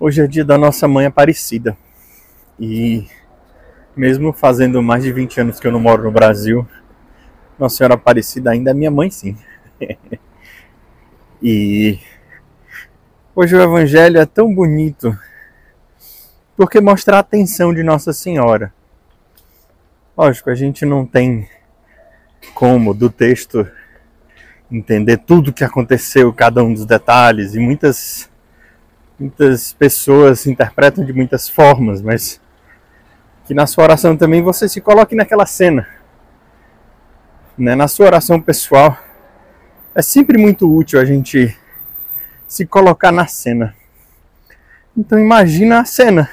Hoje é dia da nossa mãe Aparecida. E mesmo fazendo mais de 20 anos que eu não moro no Brasil, Nossa Senhora Aparecida ainda é minha mãe sim. e hoje o evangelho é tão bonito porque mostra a atenção de Nossa Senhora. Lógico, a gente não tem como do texto entender tudo o que aconteceu, cada um dos detalhes e muitas muitas pessoas interpretam de muitas formas, mas que na sua oração também você se coloque naquela cena. Né? Na sua oração pessoal, é sempre muito útil a gente se colocar na cena. Então imagina a cena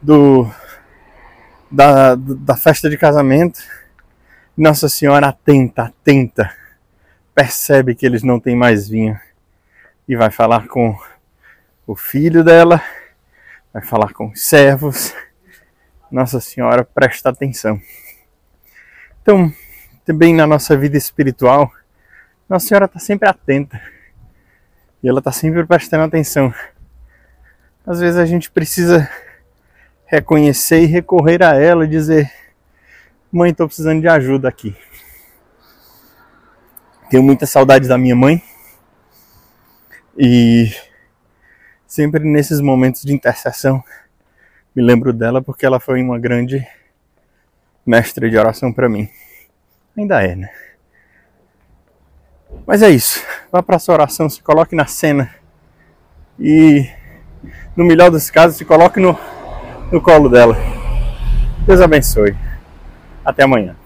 do da, da festa de casamento. Nossa Senhora atenta, atenta, percebe que eles não têm mais vinho e vai falar com o filho dela, vai falar com os servos. Nossa Senhora presta atenção. Então, também na nossa vida espiritual, Nossa Senhora está sempre atenta e ela está sempre prestando atenção. Às vezes a gente precisa reconhecer e recorrer a ela e dizer: Mãe, estou precisando de ajuda aqui. Tenho muita saudade da minha mãe e sempre nesses momentos de intercessão me lembro dela porque ela foi uma grande mestra de oração para mim. Ainda é, né? Mas é isso. Vá para sua oração, se coloque na cena e, no melhor dos casos, se coloque no, no colo dela. Deus abençoe. Até amanhã.